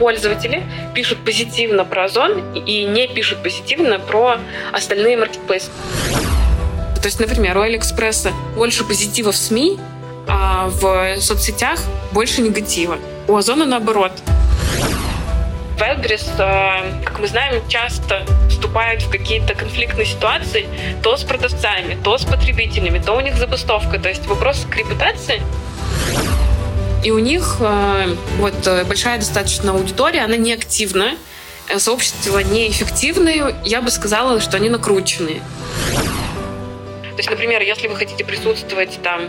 пользователи пишут позитивно про Озон и не пишут позитивно про остальные маркетплейсы. То есть, например, у Алиэкспресса больше позитива в СМИ, а в соцсетях больше негатива. У Озона наоборот. Wildberries, э, как мы знаем, часто вступают в какие-то конфликтные ситуации то с продавцами, то с потребителями, то у них забастовка. То есть вопрос к репутации и у них э, вот э, большая достаточно аудитория, она не активна, сообщества неэффективные, я бы сказала, что они накрученные. То есть, например, если вы хотите присутствовать там,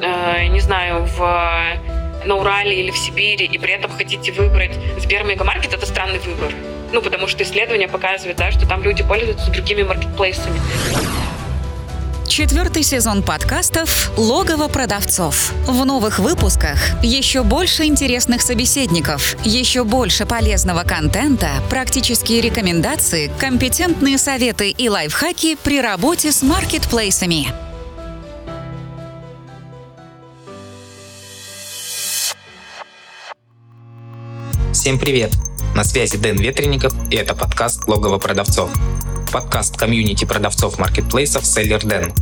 э, не знаю, в на Урале или в Сибири, и при этом хотите выбрать Сбер Мегамаркет, это странный выбор. Ну, потому что исследования показывают, да, что там люди пользуются другими маркетплейсами. Четвертый сезон подкастов «Логово продавцов». В новых выпусках еще больше интересных собеседников, еще больше полезного контента, практические рекомендации, компетентные советы и лайфхаки при работе с маркетплейсами. Всем привет! На связи Дэн Ветренников, и это подкаст «Логово продавцов». Подкаст комьюнити продавцов маркетплейсов Seller Den,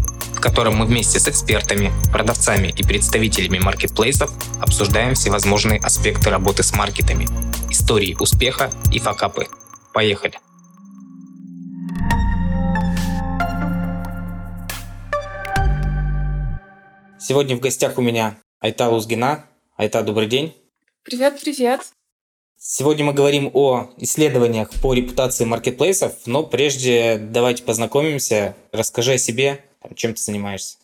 в котором мы вместе с экспертами, продавцами и представителями маркетплейсов обсуждаем всевозможные аспекты работы с маркетами, истории успеха и факапы. Поехали! Сегодня в гостях у меня Айта Лузгина. Айта, добрый день. Привет, привет. Сегодня мы говорим о исследованиях по репутации маркетплейсов, но прежде давайте познакомимся. Расскажи о себе, чем ты занимаешься.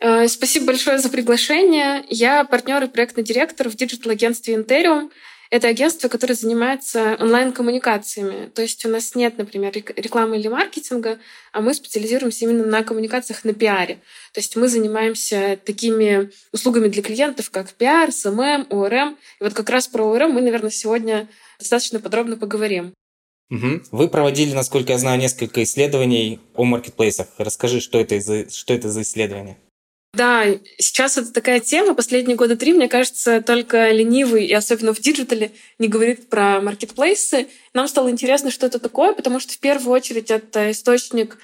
Э, спасибо большое за приглашение. Я партнер и проектный директор в digital-агентстве Interium. Это агентство, которое занимается онлайн-коммуникациями. То есть у нас нет, например, рекламы или маркетинга, а мы специализируемся именно на коммуникациях на пиаре. То есть мы занимаемся такими услугами для клиентов, как пиар, SMM, ORM. И вот как раз про ORM мы, наверное, сегодня достаточно подробно поговорим. Угу. Вы проводили, насколько я знаю, несколько исследований о маркетплейсах. Расскажи, что это за, что это за исследования? Да, сейчас это такая тема. Последние года три, мне кажется, только ленивый, и особенно в диджитале, не говорит про маркетплейсы. Нам стало интересно, что это такое, потому что в первую очередь это источник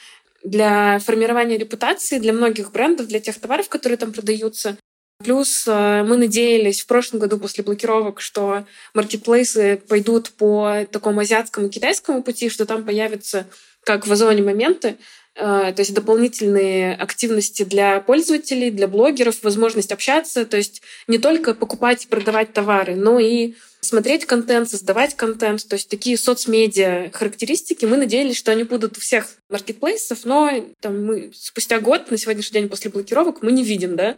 для формирования репутации для многих брендов, для тех товаров, которые там продаются. Плюс э, мы надеялись в прошлом году после блокировок, что маркетплейсы пойдут по такому азиатскому китайскому пути, что там появятся, как в Озоне, моменты, Э, то есть дополнительные активности для пользователей, для блогеров, возможность общаться, то есть не только покупать и продавать товары, но и смотреть контент, создавать контент, то есть такие соцмедиа характеристики. Мы надеялись, что они будут у всех маркетплейсов, но там, мы спустя год, на сегодняшний день после блокировок, мы не видим, да,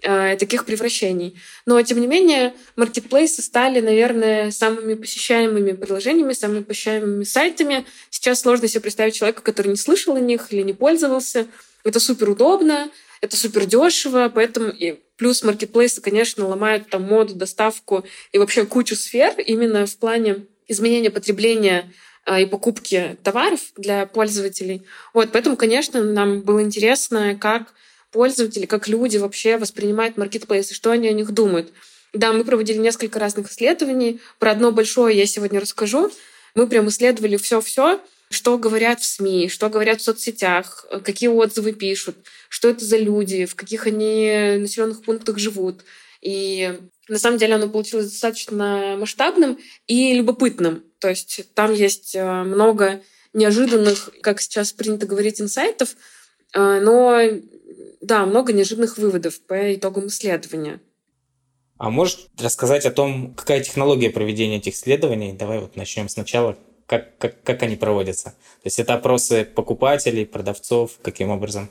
таких превращений. Но, тем не менее, маркетплейсы стали, наверное, самыми посещаемыми приложениями, самыми посещаемыми сайтами. Сейчас сложно себе представить человека, который не слышал о них или не пользовался. Это супер удобно, это супер дешево, поэтому и плюс маркетплейсы, конечно, ломают там моду, доставку и вообще кучу сфер именно в плане изменения потребления э, и покупки товаров для пользователей. Вот, поэтому, конечно, нам было интересно, как пользователи, как люди вообще воспринимают маркетплейсы, что они о них думают. Да, мы проводили несколько разных исследований. Про одно большое я сегодня расскажу. Мы прям исследовали все-все, что говорят в СМИ, что говорят в соцсетях, какие отзывы пишут, что это за люди, в каких они населенных пунктах живут. И на самом деле оно получилось достаточно масштабным и любопытным. То есть там есть э, много неожиданных, как сейчас принято говорить, инсайтов, э, но да, много неожиданных выводов по итогам исследования. А можешь рассказать о том, какая технология проведения этих исследований? Давай вот начнем сначала. Как, как, как они проводятся? То есть это опросы покупателей, продавцов, каким образом?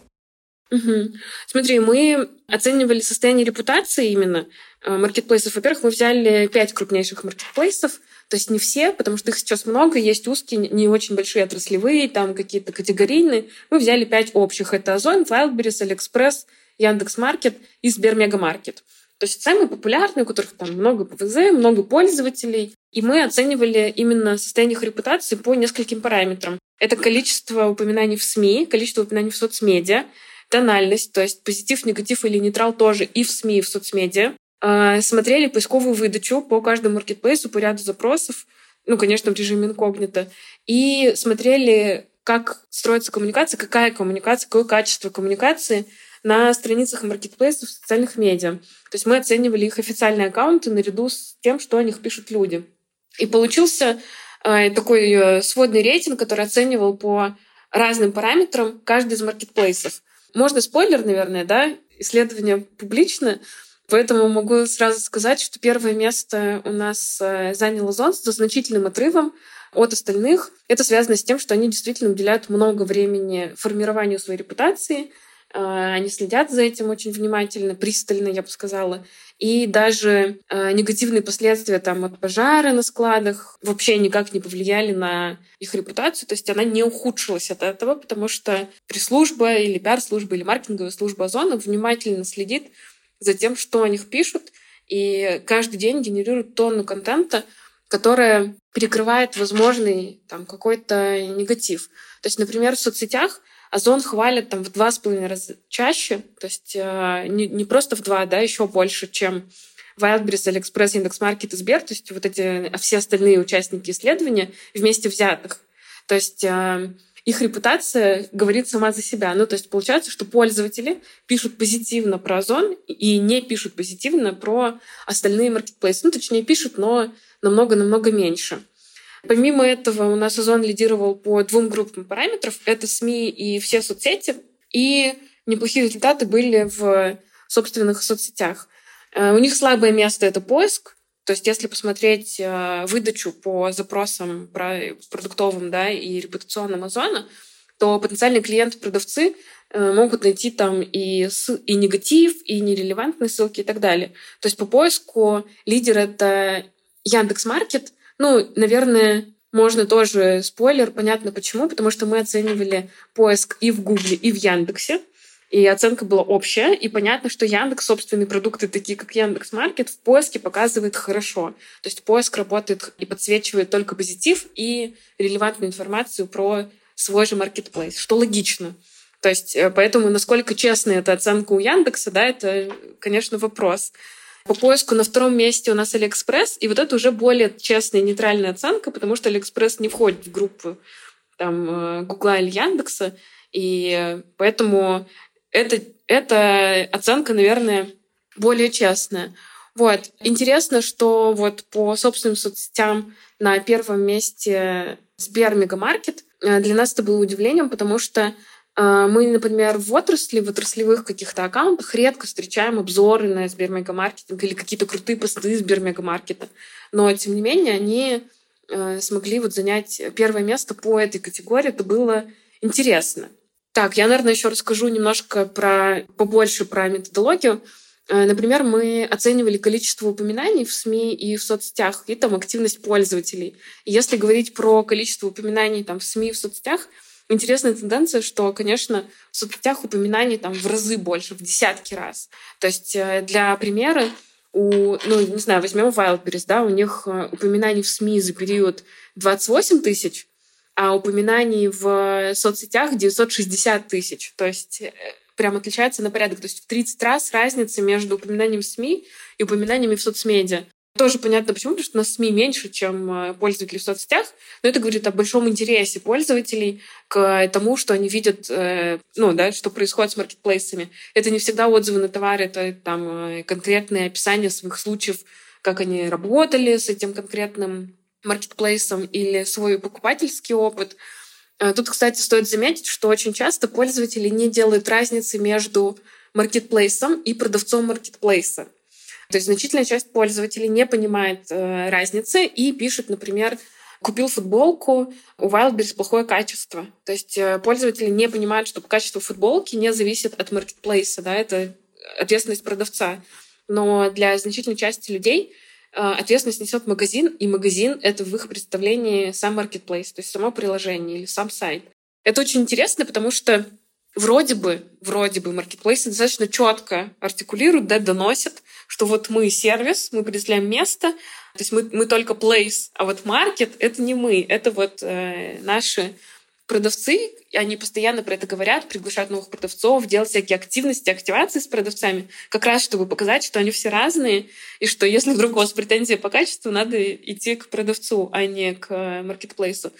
Угу. Смотри, мы оценивали состояние репутации именно э, маркетплейсов. Во-первых, мы взяли пять крупнейших маркетплейсов, то есть не все, потому что их сейчас много, есть узкие, не очень большие отраслевые, там какие-то категорийные. Мы взяли пять общих. Это Озон, Wildberries, AliExpress, Яндекс.Маркет и Сбермегамаркет. То есть самые популярные, у которых там много ПВЗ, много пользователей. И мы оценивали именно состояние их репутации по нескольким параметрам. Это количество упоминаний в СМИ, количество упоминаний в соцмедиа, тональность, то есть позитив, негатив или нейтрал тоже и в СМИ, и в соцмедиа. Э, смотрели поисковую выдачу по каждому маркетплейсу, по ряду запросов, ну, конечно, в режиме инкогнито, и смотрели, как строится коммуникация, какая коммуникация, какое качество коммуникации на страницах маркетплейсов в социальных медиа. То есть мы оценивали их официальные аккаунты наряду с тем, что о них пишут люди. И получился э, такой э, сводный рейтинг, который оценивал по разным параметрам каждый из маркетплейсов. Можно спойлер, наверное, да? Исследование публично, Поэтому могу сразу сказать, что первое место у нас э, занял Озон с значительным отрывом от остальных. Это связано с тем, что они действительно уделяют много времени формированию своей репутации, Э, они следят за этим очень внимательно, пристально, я бы сказала. И даже э, негативные последствия там, от пожара на складах вообще никак не повлияли на их репутацию. То есть она не ухудшилась от этого, потому что пресс-служба или пиар-служба или маркетинговая служба Озона внимательно следит за тем, что о них пишут, и каждый день генерирует тонну контента, которая перекрывает возможный там какой-то негатив. То есть, например, в соцсетях Озон хвалят там в два с половиной раза чаще, то есть э, не, не просто в два, да, еще больше, чем Wildberries, AliExpress, Яндекс.Маркет и Сбер, то есть вот эти а все остальные участники исследования вместе взятых. То есть э, их репутация говорит сама за себя. Ну, то есть получается, что пользователи пишут позитивно про Озон и не пишут позитивно про остальные маркетплейсы. Ну, точнее, пишут, но намного-намного меньше. Помимо этого, у нас Озон лидировал по двум группам параметров. Это СМИ и все соцсети. И неплохие результаты были в собственных соцсетях. Э, у них слабое место — это поиск. То есть если посмотреть э, выдачу по запросам продуктовым да, и репутационным Озона, то потенциальные клиенты-продавцы э, могут найти там и, и негатив, и нерелевантные ссылки и так далее. То есть по поиску лидер — это Яндекс.Маркет, ну, наверное, можно тоже спойлер, понятно почему, потому что мы оценивали поиск и в Гугле, и в Яндексе. И оценка была общая, и понятно, что Яндекс собственные продукты, такие как Яндекс Маркет, в поиске показывает хорошо. То есть поиск работает и подсвечивает только позитив и релевантную информацию про свой же маркетплейс, что логично. То есть э, поэтому насколько честная эта оценка у Яндекса, да, это, конечно, вопрос. По поиску на втором месте у нас Алиэкспресс, и вот это уже более честная нейтральная оценка, потому что Алиэкспресс не входит в группу там, э, Гугла или Яндекса, и поэтому это, эта оценка, наверное, более честная. Вот. Интересно, что вот по собственным соцсетям на первом месте Сбер Мегамаркет. Э, для нас это было удивлением, потому что а, мы, например, в отрасли, в отраслевых каких-то аккаунтах редко встречаем обзоры на Сбермегамаркетинг или какие-то крутые посты Сбермегамаркета. Но, тем не менее, они э, смогли вот занять первое место по этой категории. Это было интересно. Так, я, наверное, еще расскажу немножко про, побольше про методологию. Э, например, мы оценивали количество упоминаний в СМИ и в соцсетях, и там активность пользователей. И если говорить про количество упоминаний там, в СМИ и в соцсетях, интересная тенденция, что, конечно, в соцсетях упоминаний там в разы больше, в десятки раз. То есть э, для примера, у, ну, не знаю, возьмем Wildberries, да, у них э, упоминаний в СМИ за период 28 тысяч, а упоминаний в соцсетях 960 тысяч. То есть э, прям отличается на порядок. То есть в 30 раз разница между упоминанием в СМИ и упоминаниями в соцмедиа. Тоже понятно почему, потому что у нас СМИ меньше, чем э, пользователей в соцсетях, но это говорит о большом интересе пользователей к тому, что они видят, э, ну, да, что происходит с маркетплейсами. Это не всегда отзывы на товары, это там э, конкретные описания своих случаев, как они работали с этим конкретным маркетплейсом или свой покупательский опыт. Тут, кстати, стоит заметить, что очень часто пользователи не делают разницы между маркетплейсом и продавцом маркетплейса. То есть значительная часть пользователей не понимает э, разницы и пишет, например, купил футболку, у Wildberries плохое качество. То есть э, пользователи не понимают, что качество футболки не зависит от маркетплейса, да, это ответственность продавца. Но для значительной части людей э, ответственность несет магазин, и магазин — это в их представлении сам маркетплейс, то есть само приложение или сам сайт. Это очень интересно, потому что вроде бы, вроде бы маркетплейсы достаточно четко артикулируют, да, доносят, что вот мы сервис, мы предоставляем место, то есть мы, мы только place, а вот маркет — это не мы, это вот э, наши продавцы, они постоянно про это говорят, приглашают новых продавцов, делают всякие активности, активации с продавцами, как раз чтобы показать, что они все разные, и что если вдруг у вас претензии по качеству, надо идти к продавцу, а не к маркетплейсу.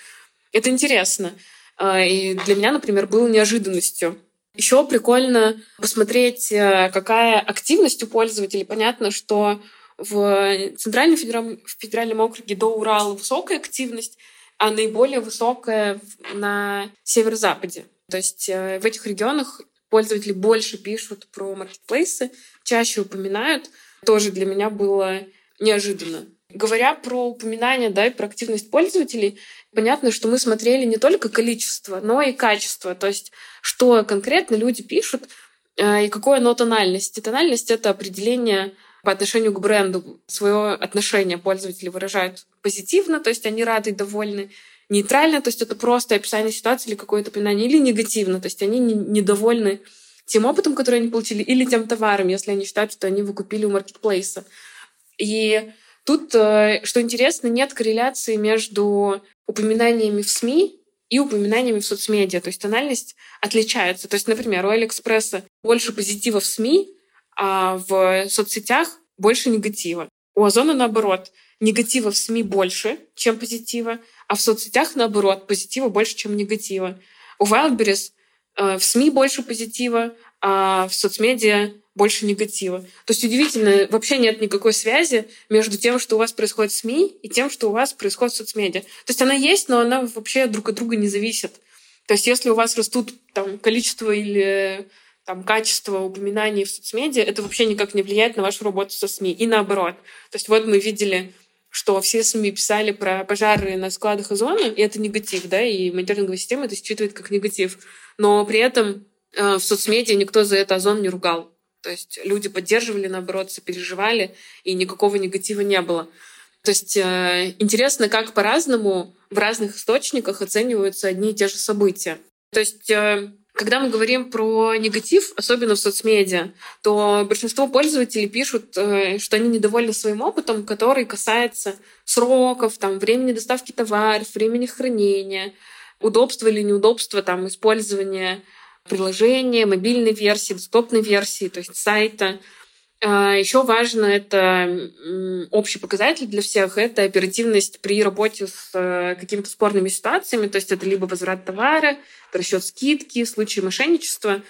Это интересно. А, и для меня, например, было неожиданностью. Еще прикольно посмотреть, э, какая активность у пользователей. Понятно, что в Центральном федеральном, в федеральном округе до Урала высокая активность, а наиболее высокая на северо-западе. То есть э, в этих регионах пользователи больше пишут про маркетплейсы, чаще упоминают. Тоже для меня было неожиданно. Говоря про упоминание, да, и про активность пользователей, понятно, что мы смотрели не только количество, но и качество. То есть, что конкретно люди пишут э, и какое оно тональность. И тональность — это определение по отношению к бренду. Свое отношение пользователи выражают позитивно, то есть они рады и довольны. Нейтрально, то есть это просто описание ситуации или какое-то упоминание, или негативно, то есть они недовольны тем опытом, который они получили, или тем товаром, если они считают, что они выкупили у маркетплейса. И тут, э, что интересно, нет корреляции между упоминаниями в СМИ и упоминаниями в соцмедиа. То есть тональность отличается. То есть, например, у Алиэкспресса больше позитива в СМИ, а в соцсетях больше негатива. У Озона наоборот. Негатива в СМИ больше, чем позитива, а в соцсетях наоборот. Позитива больше, чем негатива. У Wildberries э, в СМИ больше позитива, а в соцмедиа больше негатива. То есть удивительно, вообще нет никакой связи между тем, что у вас происходит в СМИ, и тем, что у вас происходит в соцмедиа. То есть она есть, но она вообще друг от друга не зависит. То есть если у вас растут там количество или там, качество упоминаний в соцмедиа, это вообще никак не влияет на вашу работу со СМИ. И наоборот. То есть вот мы видели, что все СМИ писали про пожары на складах озона, и это негатив, да, и мониторинговая система это считывает как негатив. Но при этом э, в соцмедиа никто за это озон не ругал. То есть люди поддерживали, наоборот, сопереживали, и никакого негатива не было. То есть э, интересно, как по-разному в разных источниках оцениваются одни и те же события. То есть э, когда мы говорим про негатив, особенно в соцмедиа, то большинство пользователей пишут, э, что они недовольны своим опытом, который касается сроков, там, времени доставки товаров, времени хранения, удобства или неудобства там, использования приложения, мобильной версии, десктопной версии, то есть сайта. А, Еще важно это общий показатель для всех, это оперативность при работе с э, какими-то спорными ситуациями, то есть это либо возврат товара, расчет скидки, случаи мошенничества.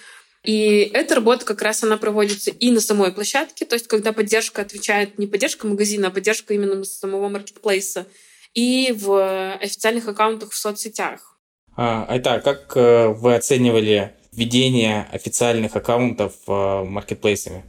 И эта работа как раз она проводится и на самой площадке, то есть когда поддержка отвечает не поддержка магазина, а поддержка именно самого маркетплейса, и в официальных аккаунтах в соцсетях. А, Айта, как э, вы оценивали ведение официальных аккаунтов э, маркетплейсами?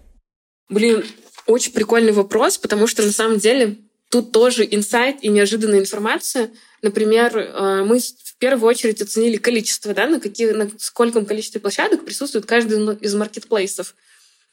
Блин, очень прикольный вопрос, потому что на самом деле тут тоже инсайт и неожиданная информация. Например, э, мы в первую очередь оценили количество, да, на, какие, на скольком количестве площадок присутствует каждый из маркетплейсов.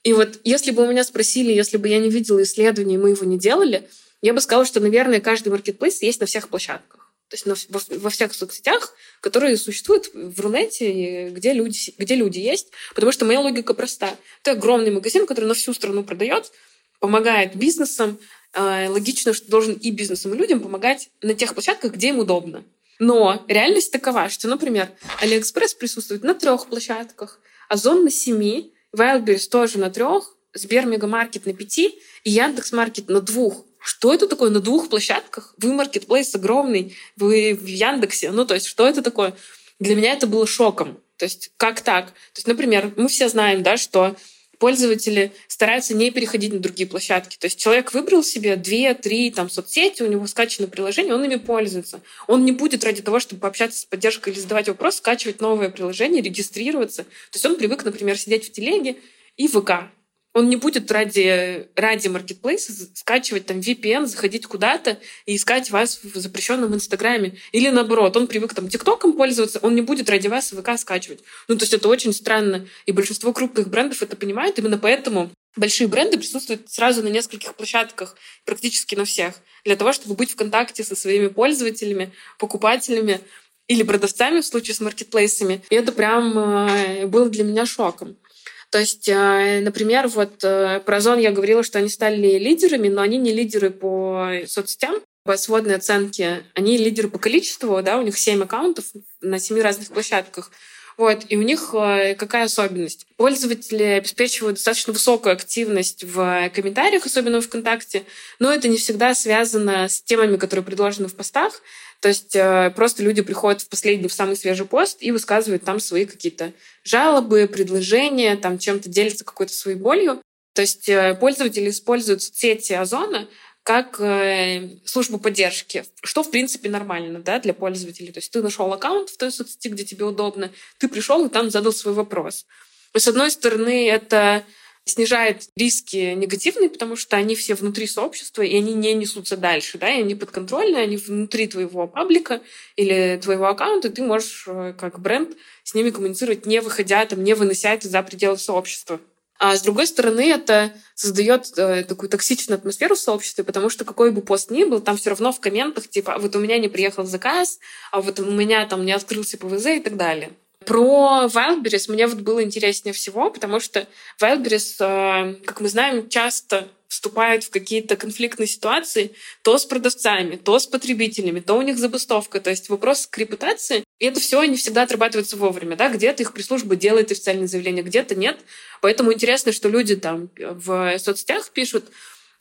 И вот если бы у меня спросили, если бы я не видела исследований, мы его не делали, я бы сказала, что, наверное, каждый маркетплейс есть на всех площадках. Есть на, во, во всех соцсетях, которые существуют в Рунете, где люди, где люди есть. Потому что моя логика проста. Это огромный магазин, который на всю страну продает, помогает бизнесам. Э, логично, что должен и бизнесам, и людям помогать на тех площадках, где им удобно. Но реальность такова, что, например, Алиэкспресс присутствует на трех площадках, Озон на семи, Wildberries тоже на трех, Сбер Мегамаркет на пяти и Яндекс.Маркет на двух. Что это такое на двух площадках? Вы маркетплейс огромный, вы в Яндексе. Ну, то есть, что это такое? Для меня это было шоком. То есть, как так? То есть, например, мы все знаем, да, что пользователи стараются не переходить на другие площадки. То есть человек выбрал себе две-три там, соцсети, у него скачано приложение, он ими пользуется. Он не будет ради того, чтобы пообщаться с поддержкой или задавать вопрос, скачивать новое приложение, регистрироваться. То есть он привык, например, сидеть в телеге и ВК. Он не будет ради, ради маркетплейса скачивать там VPN, заходить куда-то и искать вас в запрещенном Инстаграме. Или наоборот, он привык там ТикТоком пользоваться, он не будет ради вас ВК скачивать. Ну, то есть это очень странно. И большинство крупных брендов это понимают. Именно поэтому большие бренды присутствуют сразу на нескольких площадках, практически на всех, для того, чтобы быть в контакте со своими пользователями, покупателями или продавцами в случае с маркетплейсами. И это прям э, было для меня шоком. То есть, э, например, вот э, про Озон я говорила, что они стали лидерами, но они не лидеры по соцсетям. по сводной оценке, они лидеры по количеству, да, у них 7 аккаунтов на 7 разных площадках. Вот, и у них э, какая особенность? Пользователи обеспечивают достаточно высокую активность в комментариях, особенно в ВКонтакте, но это не всегда связано с темами, которые предложены в постах. То есть э, просто люди приходят в последний, в самый свежий пост и высказывают там свои какие-то жалобы, предложения, там чем-то делятся какой-то своей болью. То есть э, пользователи используют соцсети Озона как э, службу поддержки, что, в принципе, нормально да, для пользователей. То есть ты нашел аккаунт в той соцсети, где тебе удобно, ты пришел и там задал свой вопрос. С одной стороны, это снижает риски негативные, потому что они все внутри сообщества, и они не несутся дальше, да, и они подконтрольны, они внутри твоего паблика или твоего аккаунта, и ты можешь э, как бренд с ними коммуницировать, не выходя, там, не вынося это за пределы сообщества. А с другой стороны, это создает э, такую токсичную атмосферу в сообществе, потому что какой бы пост ни был, там все равно в комментах типа «А вот у меня не приехал заказ, а вот у меня там не открылся ПВЗ и так далее. Про Wildberries мне вот было интереснее всего, потому что Wildberries, э, как мы знаем, часто вступают в какие-то конфликтные ситуации то с продавцами, то с потребителями, то у них забастовка. То есть вопрос к репутации. И это все не всегда отрабатывается вовремя. Да? Где-то их пресс-служба делает официальные заявления, где-то нет. Поэтому интересно, что люди там в соцсетях пишут.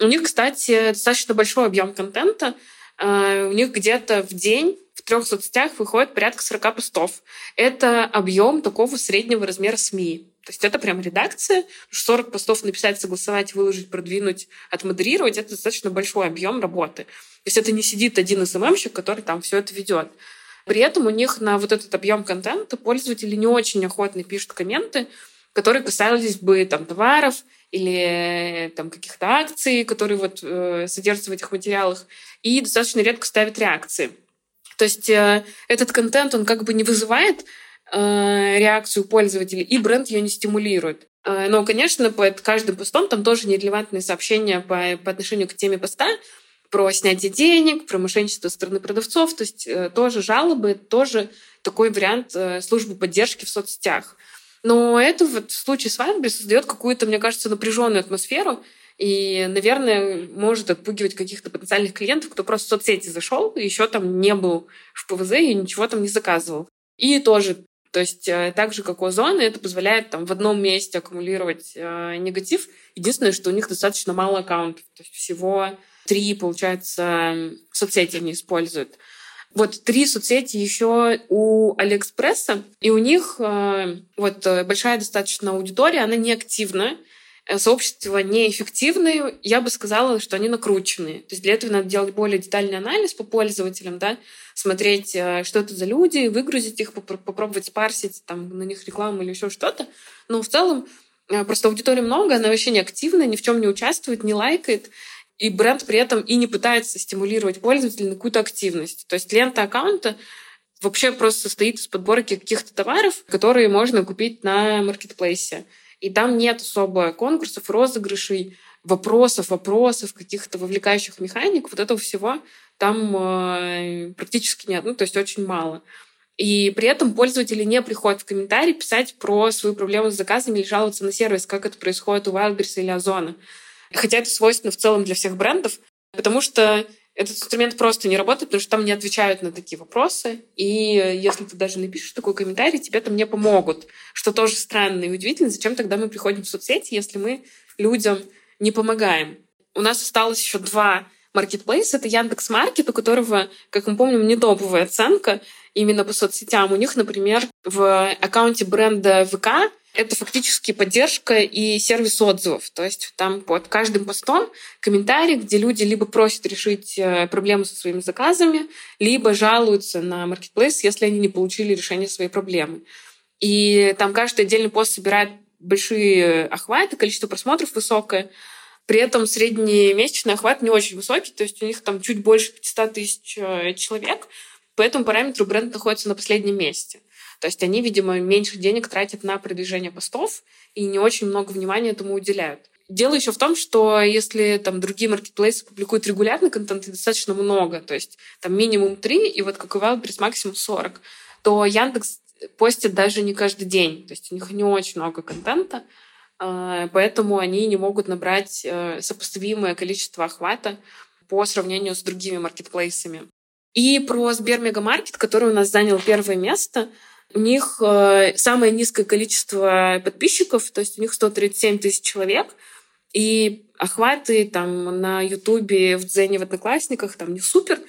У них, кстати, достаточно большой объем контента. Э, у них где-то в день в трех соцсетях выходит порядка 40 постов. Это объем такого среднего размера СМИ. То есть это прям редакция. 40 постов написать, согласовать, выложить, продвинуть, отмодерировать — это достаточно большой объем работы. То есть это не сидит один СММщик, который там все это ведет. При этом у них на вот этот объем контента пользователи не очень охотно пишут комменты, которые касались бы там товаров или там каких-то акций, которые вот э, содержатся в этих материалах, и достаточно редко ставят реакции. То есть э, этот контент, он как бы не вызывает Э, реакцию пользователей, и бренд ее не стимулирует. Э, но, конечно, под каждым постом там тоже нерелевантные сообщения по, по отношению к теме поста про снятие денег, про мошенничество со стороны продавцов. То есть э, тоже жалобы, тоже такой вариант службы поддержки в соцсетях. Но это вот в случае с Вайбер создает какую-то, мне кажется, напряженную атмосферу, и, наверное, может отпугивать каких-то потенциальных клиентов, кто просто в соцсети зашел, и еще там не был в ПВЗ и ничего там не заказывал. И тоже то есть э, так же, как у Озона, это позволяет там в одном месте аккумулировать э, негатив. Единственное, что у них достаточно мало аккаунтов. То есть всего три, получается, соцсети они используют. Вот три соцсети еще у Алиэкспресса, и у них э, вот э, большая достаточно аудитория, она не активна, Э, сообщества неэффективные, я бы сказала, что они накрученные. То есть для этого надо делать более детальный анализ по пользователям, да, смотреть, что это за люди, выгрузить их, попробовать спарсить там, на них рекламу или еще что-то. Но в целом просто аудитории много, она вообще не активна, ни в чем не участвует, не лайкает. И бренд при этом и не пытается стимулировать пользователя на какую-то активность. То есть лента аккаунта вообще просто состоит из подборки каких-то товаров, которые можно купить на маркетплейсе. И там нет особо конкурсов, розыгрышей, вопросов, вопросов, каких-то вовлекающих механик. Вот этого всего там э, практически нет. Ну, то есть очень мало. И при этом пользователи не приходят в комментарии писать про свою проблему с заказами или жаловаться на сервис, как это происходит у Wildberries или Озона. Хотя это свойственно в целом для всех брендов, потому что этот инструмент просто не работает, потому что там не отвечают на такие вопросы. И если ты даже напишешь такой комментарий, тебе там не помогут. Что тоже странно и удивительно. Зачем тогда мы приходим в соцсети, если мы людям не помогаем? У нас осталось еще два маркетплейса. Это Яндекс Маркет, у которого, как мы помним, не топовая оценка именно по соцсетям. У них, например, в аккаунте бренда ВК это фактически поддержка и сервис отзывов. То есть там под каждым постом комментарий, где люди либо просят решить э, проблему со своими заказами, либо жалуются на маркетплейс, если они не получили решение своей проблемы. И там каждый отдельный пост собирает большие охваты, количество просмотров высокое. При этом средний месячный охват не очень высокий, то есть у них там чуть больше 500 тысяч э, человек, по этому параметру бренд находится на последнем месте. То есть они, видимо, меньше денег тратят на продвижение постов и не очень много внимания этому уделяют. Дело еще в том, что если там другие маркетплейсы публикуют регулярный контент, и достаточно много, то есть там минимум 3, и вот как у Wildberries максимум 40, то Яндекс постит даже не каждый день. То есть у них не очень много контента, а, поэтому они не могут набрать э, сопоставимое количество охвата по сравнению с другими маркетплейсами. И про Сбермегамаркет, который у нас занял первое место. У них э, самое низкое количество подписчиков, то есть у них 137 тысяч человек, и охваты там на Ютубе, в Дзене, в Одноклассниках там не супер.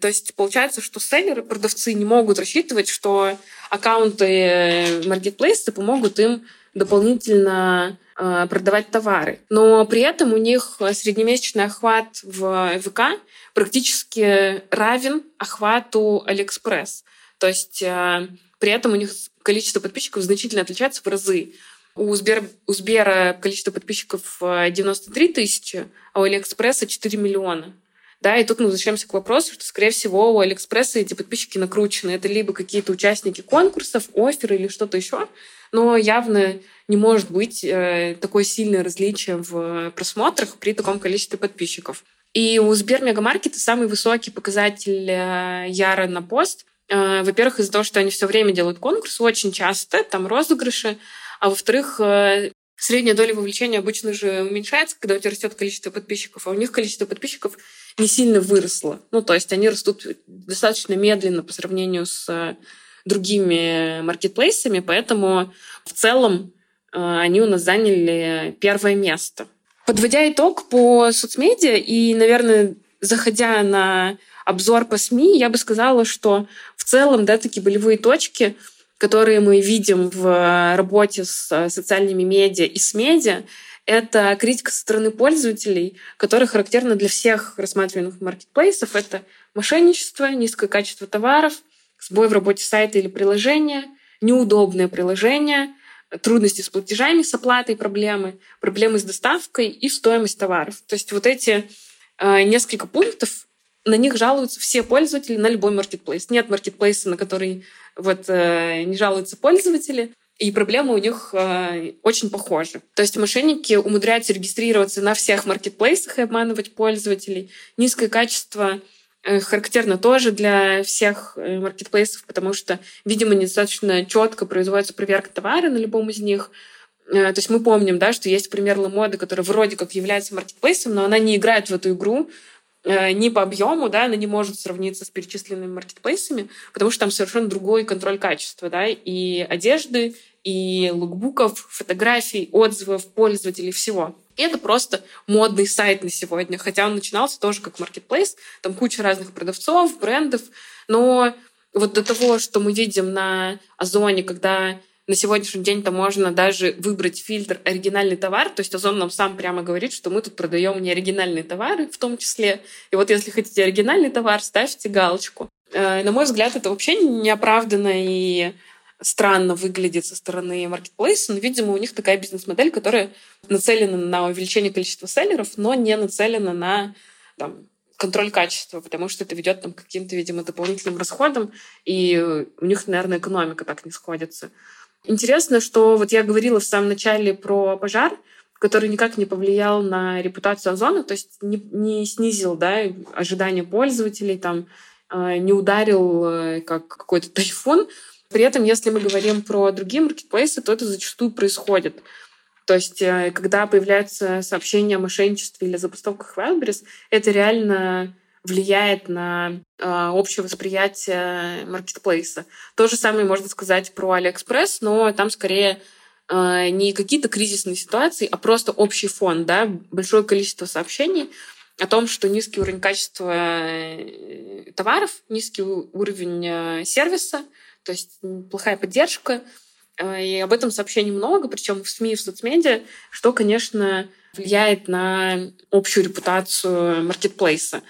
То есть получается, что селлеры, продавцы не могут рассчитывать, что аккаунты маркетплейса помогут им дополнительно э, продавать товары. Но при этом у них среднемесячный охват в ВК практически равен охвату Алиэкспресс. То есть э, при этом у них количество подписчиков значительно отличается в разы. У, Сбер, у Сбера количество подписчиков 93 э, тысячи, а у Алиэкспресса 4 миллиона. Да, и тут мы возвращаемся к вопросу, что, скорее всего, у Алиэкспресса эти подписчики накручены. Это либо какие-то участники конкурсов, оферы или что-то еще, но явно не может быть э, такое сильное различие в просмотрах при таком количестве подписчиков. И у Сбермегамаркета самый высокий показатель э, Яра на пост. Э, во-первых, из-за того, что они все время делают конкурсы, очень часто, там розыгрыши, а во-вторых, э, средняя доля вовлечения обычно же уменьшается, когда у тебя растет количество подписчиков, а у них количество подписчиков не сильно выросло. Ну, то есть они растут достаточно медленно по сравнению с э, другими маркетплейсами, поэтому в целом они у нас заняли первое место. Подводя итог по соцмедиа и, наверное, заходя на обзор по СМИ, я бы сказала, что в целом, да, такие болевые точки, которые мы видим в работе с э, социальными медиа и с медиа, это критика со стороны пользователей, которая характерна для всех рассматриваемых маркетплейсов. Это мошенничество, низкое качество товаров, сбой в работе сайта или приложения, неудобное приложение, трудности с платежами, с оплатой проблемы, проблемы с доставкой и стоимость товаров. То есть вот эти э, несколько пунктов, на них жалуются все пользователи на любой маркетплейс. Нет маркетплейса, на который вот, э, не жалуются пользователи и проблемы у них э, очень похожи. То есть мошенники умудряются регистрироваться на всех маркетплейсах и обманывать пользователей. Низкое качество э, характерно тоже для всех э, маркетплейсов, потому что, видимо, недостаточно четко производится проверка товара на любом из них. Э, то есть мы помним, да, что есть пример Ламоды, который вроде как является маркетплейсом, но она не играет в эту игру, Э, ни по объему, да, она не может сравниться с перечисленными маркетплейсами, потому что там совершенно другой контроль качества, да, и одежды, и лукбуков, фотографий, отзывов пользователей, всего. И это просто модный сайт на сегодня, хотя он начинался тоже как маркетплейс, там куча разных продавцов, брендов, но вот до того, что мы видим на Озоне, когда на сегодняшний день там можно даже выбрать фильтр оригинальный товар. То есть Озон нам сам прямо говорит, что мы тут продаем не оригинальные товары в том числе. И вот если хотите оригинальный товар, ставьте галочку. Э, на мой взгляд, это вообще неоправданно и странно выглядит со стороны маркетплейса, но, видимо, у них такая бизнес-модель, которая нацелена на увеличение количества селлеров, но не нацелена на там, контроль качества, потому что это ведет там, к каким-то, видимо, дополнительным расходам, и у них, наверное, экономика так не сходится. Интересно, что вот я говорила в самом начале про пожар, который никак не повлиял на репутацию Озона, то есть не, не снизил да, ожидания пользователей, там, э, не ударил э, как какой-то тайфун. При этом, если мы говорим про другие маркетплейсы, то это зачастую происходит. То есть, э, когда появляются сообщения о мошенничестве или забастовках Wildberries, это реально влияет на э, общее восприятие маркетплейса. То же самое можно сказать про AliExpress, но там скорее э, не какие-то кризисные ситуации, а просто общий фон, да, большое количество сообщений о том, что низкий уровень качества э, товаров, низкий уровень э, сервиса, то есть плохая поддержка, э, и об этом сообщений много, причем в СМИ, в соцмедиа, что, конечно, влияет на общую репутацию маркетплейса.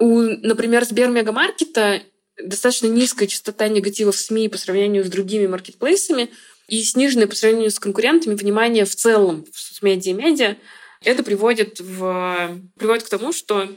У, например, Сбермегамаркета достаточно низкая частота негатива в СМИ по сравнению с другими маркетплейсами и сниженная по сравнению с конкурентами внимание в целом в соцмедиа и медиа. Это приводит, в, приводит к тому, что э,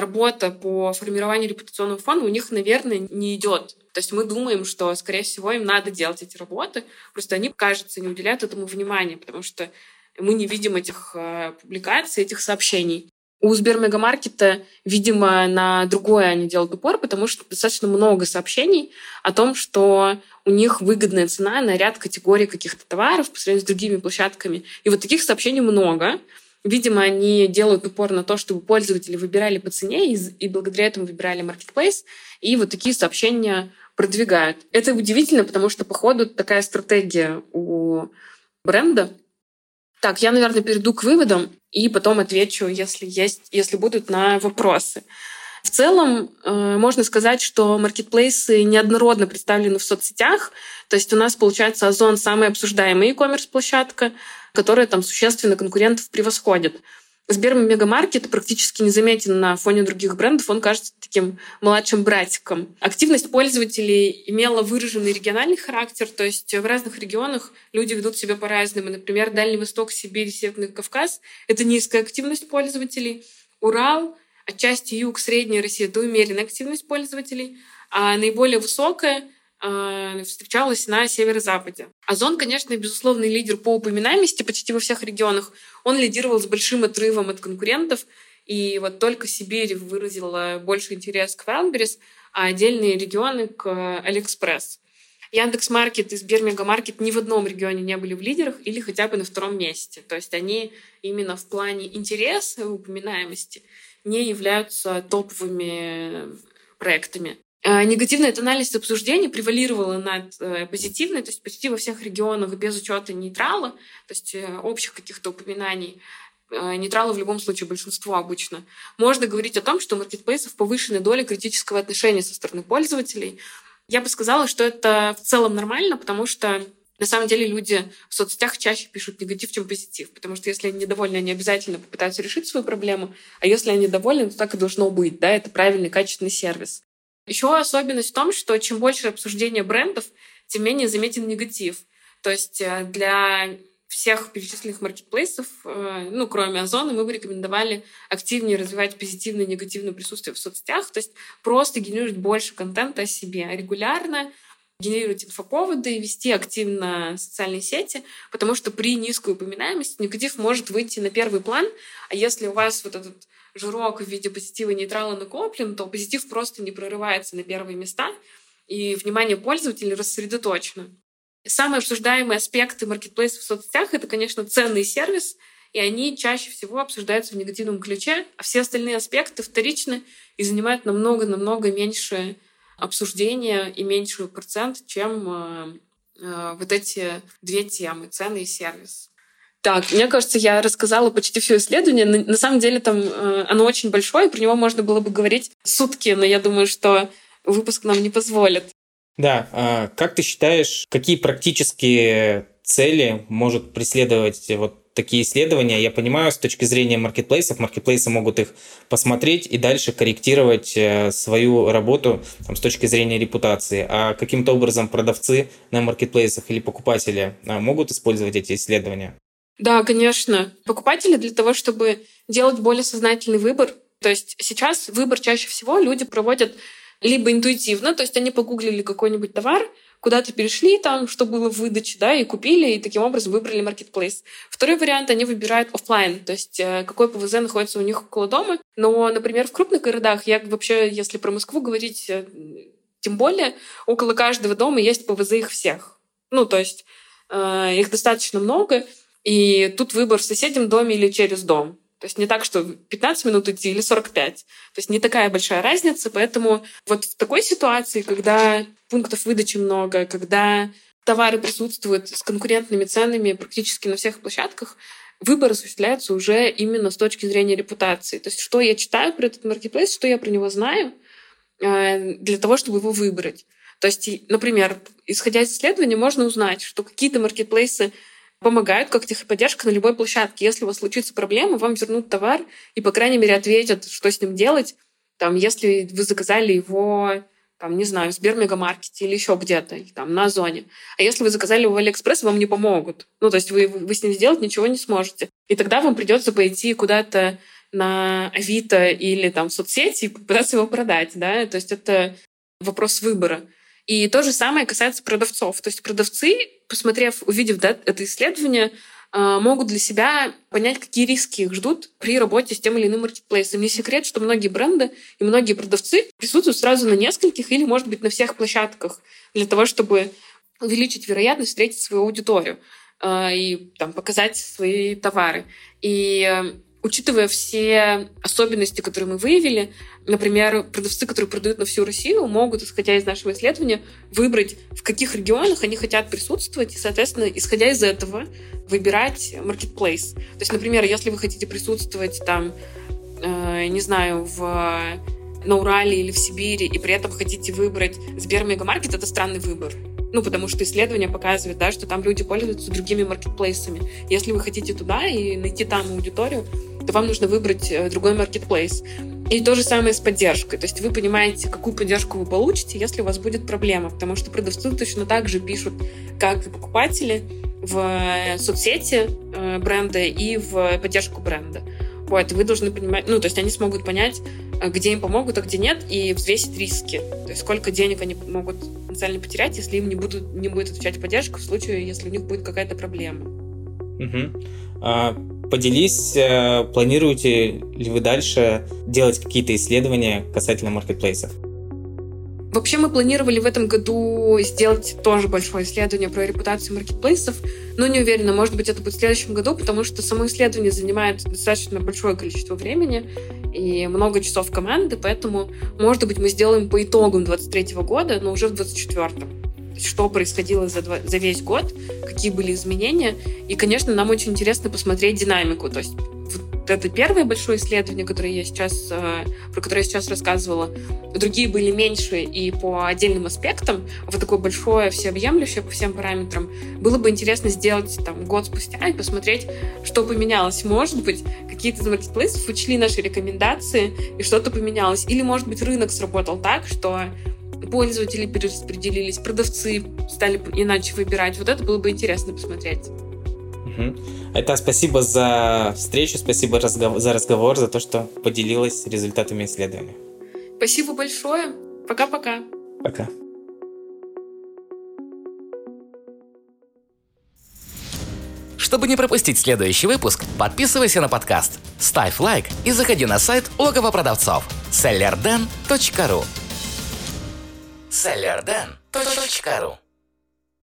работа по формированию репутационного фона у них, наверное, не идет. То есть мы думаем, что, скорее всего, им надо делать эти работы, просто они, кажется, не уделяют этому внимания, потому что мы не видим этих э, публикаций, этих сообщений. У Сбермегамаркета, видимо, на другое они делают упор, потому что достаточно много сообщений о том, что у них выгодная цена на ряд категорий каких-то товаров по сравнению с другими площадками. И вот таких сообщений много. Видимо, они делают упор на то, чтобы пользователи выбирали по цене и, и благодаря этому выбирали marketplace, и вот такие сообщения продвигают. Это удивительно, потому что, походу, такая стратегия у бренда. Так, я, наверное, перейду к выводам и потом отвечу, если есть, если будут на вопросы. В целом, э, можно сказать, что маркетплейсы неоднородно представлены в соцсетях. То есть у нас, получается, Озон самая обсуждаемая e-commerce площадка, которая там существенно конкурентов превосходит. Сберм Мегамаркет практически не заметен на фоне других брендов, он кажется таким младшим братиком. Активность пользователей имела выраженный региональный характер, то есть в разных регионах люди ведут себя по-разному. Например, Дальний Восток, Сибирь, Северный Кавказ — это низкая активность пользователей. Урал, отчасти юг, Средняя Россия — это умеренная активность пользователей. А наиболее высокая — Э, встречалась на северо-западе. Озон, конечно, безусловный лидер по упоминаемости почти во всех регионах. Он лидировал с большим отрывом от конкурентов, и вот только Сибирь выразила больше интерес к Wildberries, а отдельные регионы к Алиэкспресс. Яндекс Маркет и Сбермегамаркет ни в одном регионе не были в лидерах или хотя бы на втором месте. То есть они именно в плане интереса и упоминаемости не являются топовыми проектами. Э, негативная тональность обсуждения превалировала над э, позитивной, то есть почти во всех регионах без учета нейтрала, то есть э, общих каких-то упоминаний. Нейтралы в любом случае большинство обычно. Можно говорить о том, что у маркетплейсов повышенная доля критического отношения со стороны пользователей. Я бы сказала, что это в целом нормально, потому что на самом деле люди в соцсетях чаще пишут негатив, чем позитив, потому что если они недовольны, они обязательно попытаются решить свою проблему, а если они довольны, то так и должно быть, да, это правильный, качественный сервис. Еще особенность в том, что чем больше обсуждения брендов, тем менее заметен негатив. То есть э, для всех перечисленных маркетплейсов, э, ну, кроме Озона, мы бы рекомендовали активнее развивать позитивное и негативное присутствие в соцсетях, то есть просто генерировать больше контента о себе регулярно, генерировать инфоповоды, вести активно социальные сети, потому что при низкой упоминаемости негатив может выйти на первый план, а если у вас вот этот жирок в виде позитива и нейтрала накоплен, то позитив просто не прорывается на первые места, и внимание пользователей рассредоточено. Самые обсуждаемые аспекты маркетплейса в соцсетях — это, конечно, ценный сервис, и они чаще всего обсуждаются в негативном ключе, а все остальные аспекты вторичны и занимают намного-намного меньше обсуждения и меньший процент, чем э, э, вот эти две темы — ценный сервис. Так, мне кажется, я рассказала почти все исследование. На, на самом деле там э, оно очень большое, про него можно было бы говорить сутки, но я думаю, что выпуск нам не позволит. Да, а как ты считаешь, какие практические цели может преследовать вот такие исследования? Я понимаю, с точки зрения маркетплейсов, маркетплейсы могут их посмотреть и дальше корректировать э, свою работу там, с точки зрения репутации. А каким-то образом продавцы на маркетплейсах или покупатели а, могут использовать эти исследования? Да, конечно. Покупатели для того, чтобы делать более сознательный выбор. То есть сейчас выбор чаще всего люди проводят либо интуитивно, то есть они погуглили какой-нибудь товар, куда-то перешли там, что было в выдаче, да, и купили, и таким образом выбрали marketplace. Второй вариант, они выбирают офлайн, то есть э, какой ПВЗ находится у них около дома. Но, например, в крупных городах, я вообще, если про Москву говорить, э, тем более, около каждого дома есть ПВЗ их всех. Ну, то есть э, их достаточно много, и тут выбор в соседнем доме или через дом. То есть не так, что 15 минут идти или 45. То есть не такая большая разница. Поэтому вот в такой ситуации, когда пунктов выдачи много, когда товары присутствуют с конкурентными ценами практически на всех площадках, выбор осуществляется уже именно с точки зрения репутации. То есть что я читаю про этот маркетплейс, что я про него знаю, э, для того, чтобы его выбрать. То есть, например, исходя из исследования, можно узнать, что какие-то маркетплейсы помогают как техподдержка на любой площадке. Если у вас случится проблема, вам вернут товар и, по крайней мере, ответят, что с ним делать. Там, если вы заказали его там, не знаю, в Сбермегамаркете или еще где-то, там, на Озоне. А если вы заказали его в Алиэкспресс, вам не помогут. Ну, то есть вы, вы с ним сделать ничего не сможете. И тогда вам придется пойти куда-то на Авито или там в соцсети и попытаться его продать, да, то есть это вопрос выбора. И то же самое касается продавцов. То есть продавцы, посмотрев, увидев да, это исследование, а, могут для себя понять, какие риски их ждут при работе с тем или иным маркетплейсом. Не секрет, что многие бренды и многие продавцы присутствуют сразу на нескольких или, может быть, на всех площадках для того, чтобы увеличить вероятность встретить свою аудиторию. э, и там, показать свои товары. И э, учитывая все особенности, которые мы выявили, например, продавцы, которые продают на всю Россию, могут, исходя из нашего исследования, выбрать, в каких регионах они хотят присутствовать, и, соответственно, исходя из этого, выбирать marketplace. То есть, например, если вы хотите присутствовать там, э, не знаю, в на Урале или в Сибири, и при этом хотите выбрать Сбермегамаркет, это странный выбор. Ну, потому что исследования показывают, да, что там люди пользуются другими маркетплейсами. Если вы хотите туда и найти там аудиторию, то вам нужно выбрать э, другой маркетплейс. И то же самое с поддержкой. То есть вы понимаете, какую поддержку вы получите, если у вас будет проблема. Потому что продавцы точно так же пишут, как и покупатели, в э, соцсети э, бренда и в поддержку бренда. Вот, вы должны понимать, ну, то есть они смогут понять, где им помогут, а где нет, и взвесить риски. То есть сколько денег они могут потенциально потерять, если им не, будут, не будет отвечать поддержка в случае, если у них будет какая-то проблема. Угу. А, поделись, э, планируете ли вы дальше делать какие-то исследования касательно маркетплейсов? Вообще мы планировали в этом году сделать тоже большое исследование про репутацию маркетплейсов, но не уверена, может быть, это будет в следующем году, потому что само исследование занимает достаточно большое количество времени и много часов команды, поэтому, может быть, мы сделаем по итогам 23 года, но уже в 24-м что происходило за, два, за весь год, какие были изменения. И, конечно, нам очень интересно посмотреть динамику. То есть это первое большое исследование, которое я сейчас, э, про которое я сейчас рассказывала. Другие были меньше и по отдельным аспектам. А вот такое большое, всеобъемлющее по всем параметрам. Было бы интересно сделать там год спустя и посмотреть, что поменялось. Может быть, какие-то из маркетплейсов учли наши рекомендации и что-то поменялось. Или, может быть, рынок сработал так, что пользователи перераспределились, продавцы стали иначе выбирать. Вот это было бы интересно посмотреть. Это спасибо за встречу, спасибо за разговор, за то, что поделилась результатами исследования. Спасибо большое. Пока-пока. Пока. Чтобы не пропустить следующий выпуск, подписывайся на подкаст, ставь лайк и заходи на сайт логово продавцов sellerden.ru sellerden.ru